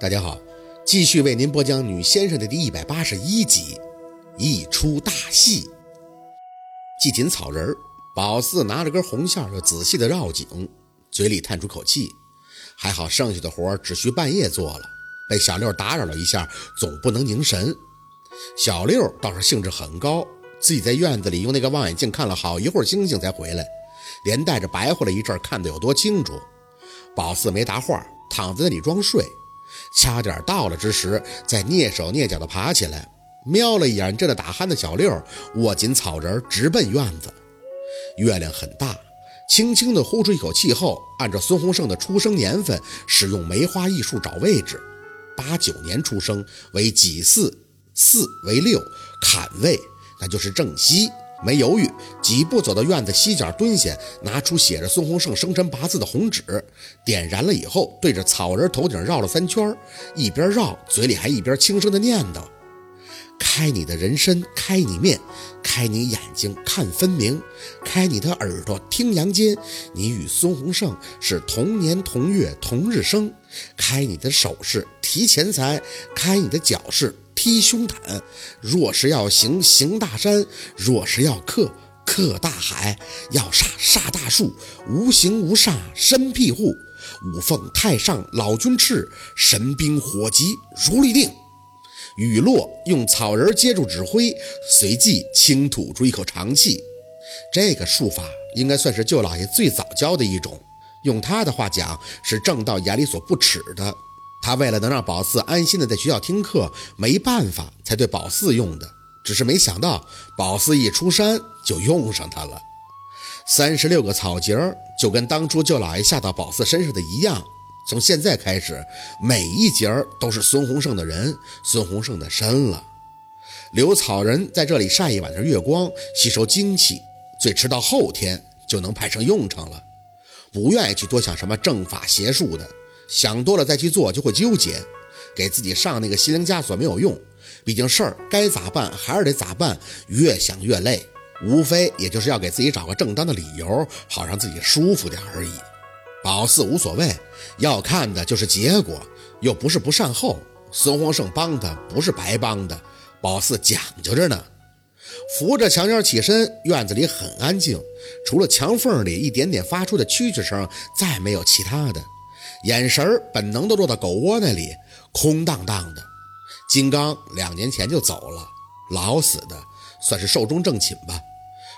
大家好，继续为您播讲《女先生》的第一百八十一集，一出大戏。系紧草人儿，宝四拿着根红线，又仔细的绕紧，嘴里叹出口气，还好剩下的活只需半夜做了。被小六打扰了一下，总不能凝神。小六倒是兴致很高，自己在院子里用那个望远镜看了好一会儿星星才回来，连带着白活了一阵，看得有多清楚。宝四没答话，躺在那里装睡。掐点到了之时，再蹑手蹑脚地爬起来，瞄了一眼正在打鼾的小六，握紧草人直奔院子。月亮很大，轻轻地呼出一口气后，按照孙洪胜的出生年份，使用梅花易数找位置：八九年出生为己巳，巳为六，坎位，那就是正西。没犹豫，几步走到院子西角蹲下，拿出写着孙洪胜生辰八字的红纸，点燃了以后，对着草人头顶绕了三圈，一边绕，嘴里还一边轻声的念叨：“开你的人参，开你面，开你眼睛看分明，开你的耳朵听阳间，你与孙洪胜是同年同月同日生。开你的手势提钱财，开你的脚势。”披胸坦，若是要行行大山，若是要克克大海，要煞煞大树，无形无煞身庇护。五凤太上老君敕，神兵火急如律定。雨落，用草人接住指挥，随即轻吐出一口长气。这个术法应该算是舅老爷最早教的一种，用他的话讲，是正道眼里所不耻的。他为了能让宝四安心的在学校听课，没办法才对宝四用的。只是没想到宝四一出山就用上他了。三十六个草节儿就跟当初舅老爷下到宝四身上的一样。从现在开始，每一节儿都是孙洪胜的人，孙洪胜的身了。留草人在这里晒一晚上月光，吸收精气，最迟到后天就能派上用场了。不愿意去多想什么正法邪术的。想多了再去做就会纠结，给自己上那个心灵枷锁没有用，毕竟事儿该咋办还是得咋办，越想越累，无非也就是要给自己找个正当的理由，好让自己舒服点而已。宝四无所谓，要看的就是结果，又不是不善后。孙洪胜帮他不是白帮的，宝四讲究着呢。扶着墙角起身，院子里很安静，除了墙缝里一点点发出的蛐蛐声，再没有其他的。眼神本能地落到狗窝那里，空荡荡的。金刚两年前就走了，老死的，算是寿终正寝吧。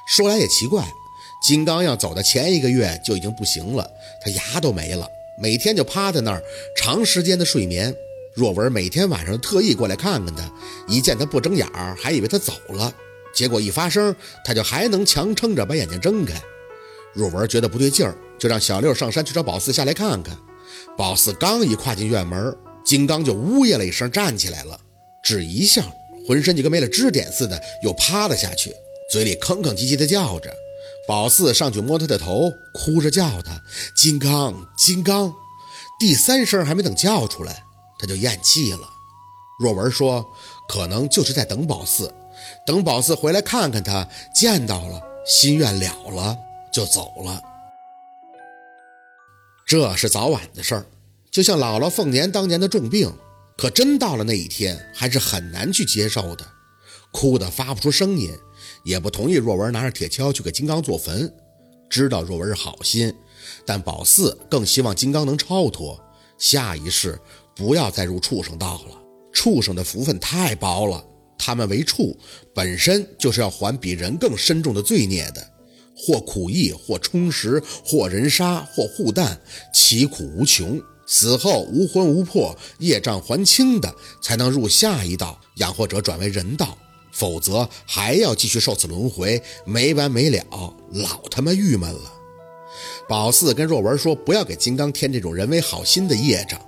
说来也奇怪，金刚要走的前一个月就已经不行了，他牙都没了，每天就趴在那儿，长时间的睡眠。若文每天晚上特意过来看看他，一见他不睁眼儿，还以为他走了。结果一发声，他就还能强撑着把眼睛睁开。若文觉得不对劲儿，就让小六上山去找宝四下来看看。宝四刚一跨进院门，金刚就呜咽了一声，站起来了，只一下，浑身就跟没了支点似的，又趴了下去，嘴里吭吭唧唧的叫着。宝四上去摸他的头，哭着叫他：“金刚，金刚！”第三声还没等叫出来，他就咽气了。若文说：“可能就是在等宝四，等宝四回来看看他，见到了，心愿了了，就走了。”这是早晚的事儿，就像姥姥凤年当年的重病，可真到了那一天，还是很难去接受的，哭得发不出声音，也不同意若文拿着铁锹去给金刚做坟。知道若文是好心，但宝四更希望金刚能超脱，下一世不要再入畜生道了。畜生的福分太薄了，他们为畜，本身就是要还比人更深重的罪孽的。或苦役，或充实，或人杀，或护弹，其苦无穷。死后无魂无魄，业障还清的，才能入下一道，养活者转为人道，否则还要继续受此轮回，没完没了，老他妈郁闷了。宝四跟若文说，不要给金刚添这种人为好心的业障。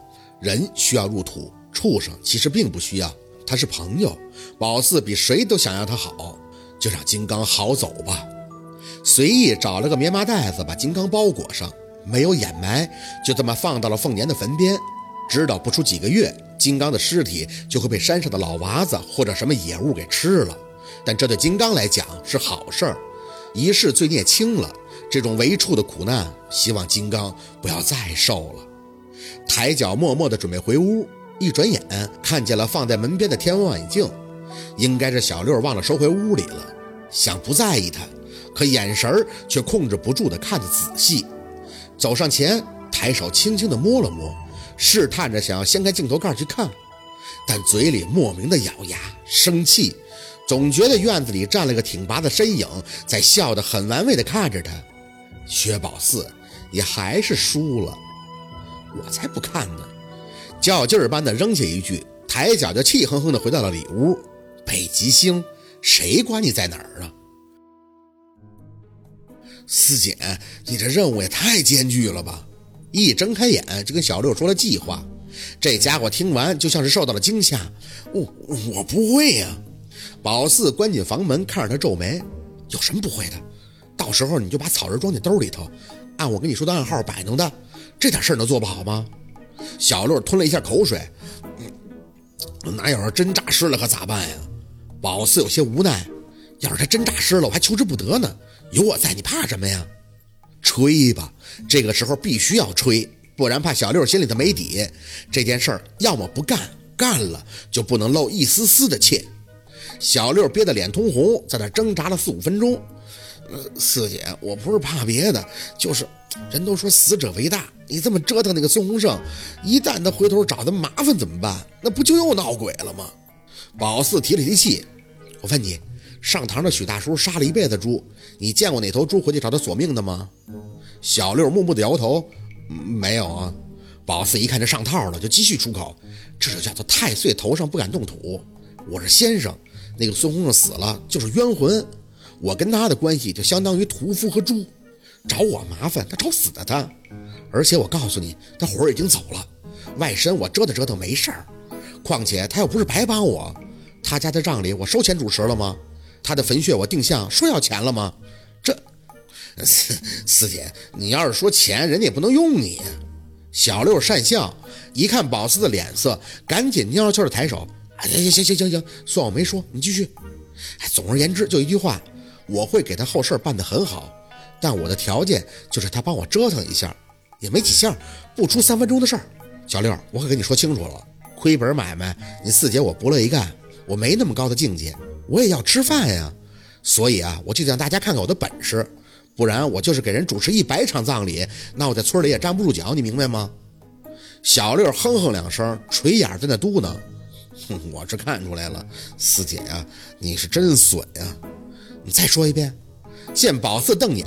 人需要入土，畜生其实并不需要，他是朋友。宝四比谁都想要他好，就让金刚好走吧。随意找了个棉麻袋子，把金刚包裹上，没有掩埋，就这么放到了凤年的坟边。知道不出几个月，金刚的尸体就会被山上的老娃子或者什么野物给吃了。但这对金刚来讲是好事儿，一世罪孽轻了。这种为畜的苦难，希望金刚不要再受了。抬脚默默地准备回屋，一转眼看见了放在门边的天文望远镜，应该是小六忘了收回屋里了。想不在意他，可眼神却控制不住的看得仔细。走上前，抬手轻轻的摸了摸，试探着想要掀开镜头盖去看，但嘴里莫名的咬牙生气，总觉得院子里站了个挺拔的身影，在笑得很玩味的看着他。薛宝四你还是输了，我才不看呢！较劲儿般的扔下一句，抬脚就气哼哼的回到了里屋。北极星，谁管你在哪儿啊？四姐，你这任务也太艰巨了吧！一睁开眼就跟小六说了计划，这家伙听完就像是受到了惊吓。我我不会呀！宝四关紧房门，看着他皱眉，有什么不会的？到时候你就把草人装进兜里头，按我跟你说的暗号摆弄的，这点事儿能做不好吗？小六吞了一下口水，那要是真诈尸了可咋办呀？宝四有些无奈，要是他真诈尸了，我还求之不得呢。有我在，你怕什么呀？吹吧，这个时候必须要吹，不然怕小六心里头没底。这件事儿要么不干，干了就不能露一丝丝的怯。小六憋得脸通红，在那挣扎了四五分钟。呃，四姐，我不是怕别的，就是人都说死者为大，你这么折腾那个孙洪胜，一旦他回头找咱麻烦怎么办？那不就又闹鬼了吗？宝四提了提气，我问你，上堂的许大叔杀了一辈子猪，你见过哪头猪回去找他索命的吗？小六木木的摇头，没有啊。宝四一看这上套了，就继续出口，这就叫做太岁头上不敢动土。我是先生，那个孙悟空死了就是冤魂。我跟他的关系就相当于屠夫和猪，找我麻烦，他找死的他。而且我告诉你，他魂儿已经走了，外甥我折腾折腾没事儿。况且他又不是白帮我，他家的葬礼我收钱主持了吗？他的坟穴我定向说要钱了吗？这四 四姐，你要是说钱，人家也不能用你。小六讪笑，一看宝四的脸色，赶紧蔫悄的抬手，行行行行行行，算我没说，你继续。总而言之，就一句话。我会给他后事办得很好，但我的条件就是他帮我折腾一下，也没几下，不出三分钟的事儿。小六，我可跟你说清楚了，亏本买卖，你四姐我不乐意干，我没那么高的境界，我也要吃饭呀。所以啊，我就让大家看看我的本事，不然我就是给人主持一百场葬礼，那我在村里也站不住脚，你明白吗？小六哼哼两声，垂眼在那嘟囔：“哼，我是看出来了，四姐呀，你是真损呀。”你再说一遍。见宝四瞪眼，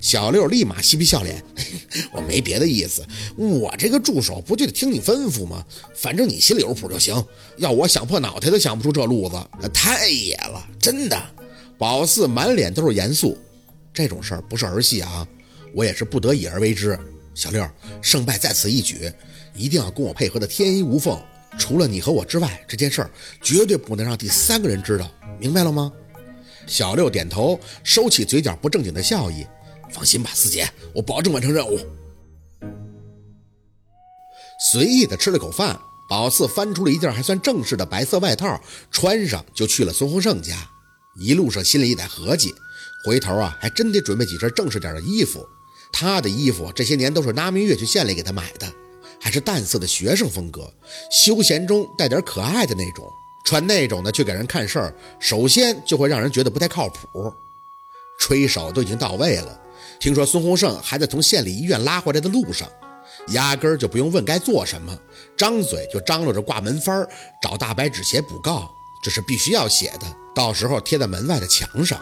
小六立马嬉皮笑脸。我没别的意思，我这个助手不就得听你吩咐吗？反正你心里有谱就行。要我想破脑袋都想不出这路子，太野了，真的。宝四满脸都是严肃。这种事儿不是儿戏啊，我也是不得已而为之。小六，胜败在此一举，一定要跟我配合的天衣无缝。除了你和我之外，这件事儿绝对不能让第三个人知道，明白了吗？小六点头，收起嘴角不正经的笑意。放心吧，四姐，我保证完成任务。随意的吃了口饭，宝四翻出了一件还算正式的白色外套，穿上就去了孙洪胜家。一路上心里也在合计，回头啊，还真得准备几身正式点的衣服。他的衣服这些年都是拉明月去县里给他买的，还是淡色的学生风格，休闲中带点可爱的那种。穿那种的去给人看事儿，首先就会让人觉得不太靠谱。吹手都已经到位了，听说孙洪胜还在从县里医院拉回来的路上，压根儿就不用问该做什么，张嘴就张罗着挂门幡找大白纸写补告，这是必须要写的，到时候贴在门外的墙上，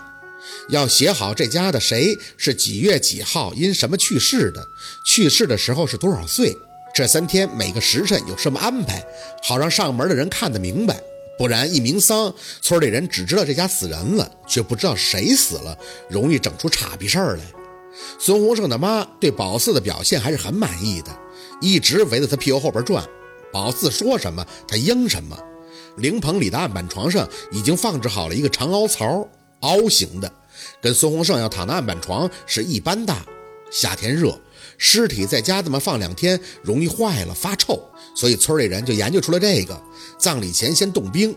要写好这家的谁是几月几号因什么去世的，去世的时候是多少岁，这三天每个时辰有什么安排，好让上门的人看得明白。不然一鸣丧，村里人只知道这家死人了，却不知道谁死了，容易整出岔劈事儿来。孙洪胜的妈对宝四的表现还是很满意的，一直围在他屁股后边转。宝四说什么，他应什么。灵棚里的案板床上已经放置好了一个长凹槽，凹形的，跟孙洪胜要躺的案板床是一般大。夏天热，尸体在家这么放两天，容易坏了发臭，所以村里人就研究出了这个。葬礼前先冻冰，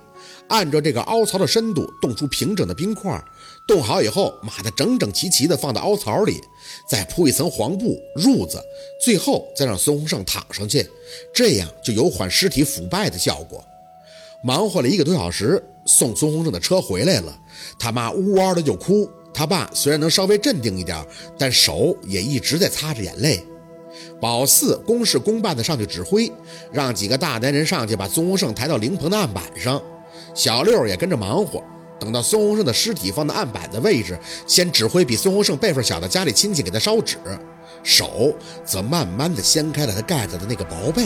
按照这个凹槽的深度冻出平整的冰块，冻好以后码得整整齐齐的放到凹槽里，再铺一层黄布褥子，最后再让孙洪胜躺上去，这样就有缓尸体腐败的效果。忙活了一个多小时，送孙洪胜的车回来了，他妈呜嗷的就哭，他爸虽然能稍微镇定一点，但手也一直在擦着眼泪。宝四公事公办的上去指挥，让几个大男人上去把孙洪胜抬到灵棚的案板上，小六也跟着忙活。等到孙洪胜的尸体放到案板的位置，先指挥比孙洪胜辈分小的家里亲戚给他烧纸，手则慢慢的掀开了他盖着的那个薄被。